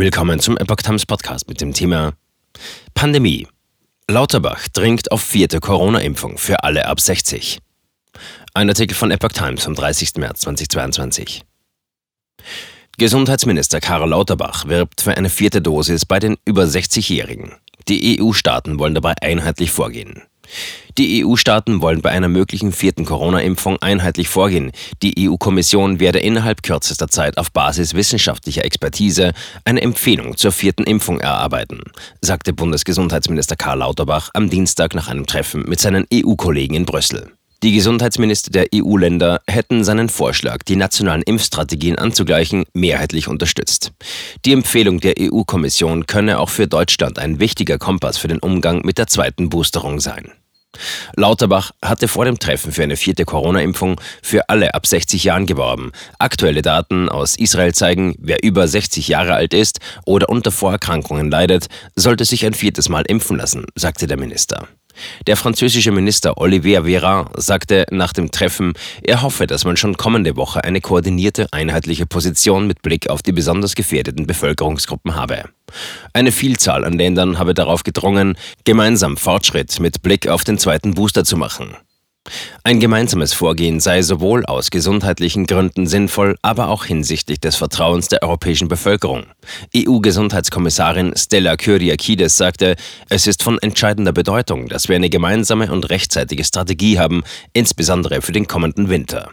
Willkommen zum Epoch Times Podcast mit dem Thema Pandemie. Lauterbach dringt auf vierte Corona-Impfung für alle ab 60. Ein Artikel von Epoch Times vom 30. März 2022. Gesundheitsminister Karl Lauterbach wirbt für eine vierte Dosis bei den über 60-Jährigen. Die EU-Staaten wollen dabei einheitlich vorgehen. Die EU-Staaten wollen bei einer möglichen vierten Corona-Impfung einheitlich vorgehen. Die EU-Kommission werde innerhalb kürzester Zeit auf Basis wissenschaftlicher Expertise eine Empfehlung zur vierten Impfung erarbeiten, sagte Bundesgesundheitsminister Karl Lauterbach am Dienstag nach einem Treffen mit seinen EU-Kollegen in Brüssel. Die Gesundheitsminister der EU-Länder hätten seinen Vorschlag, die nationalen Impfstrategien anzugleichen, mehrheitlich unterstützt. Die Empfehlung der EU-Kommission könne auch für Deutschland ein wichtiger Kompass für den Umgang mit der zweiten Boosterung sein. Lauterbach hatte vor dem Treffen für eine vierte Corona-Impfung für alle ab 60 Jahren geworben. Aktuelle Daten aus Israel zeigen, wer über 60 Jahre alt ist oder unter Vorerkrankungen leidet, sollte sich ein viertes Mal impfen lassen, sagte der Minister. Der französische Minister Olivier Véran sagte nach dem Treffen, er hoffe, dass man schon kommende Woche eine koordinierte, einheitliche Position mit Blick auf die besonders gefährdeten Bevölkerungsgruppen habe. Eine Vielzahl an Ländern habe darauf gedrungen, gemeinsam Fortschritt mit Blick auf den zweiten Booster zu machen. Ein gemeinsames Vorgehen sei sowohl aus gesundheitlichen Gründen sinnvoll, aber auch hinsichtlich des Vertrauens der europäischen Bevölkerung. EU-Gesundheitskommissarin Stella Kyriakides sagte, es ist von entscheidender Bedeutung, dass wir eine gemeinsame und rechtzeitige Strategie haben, insbesondere für den kommenden Winter.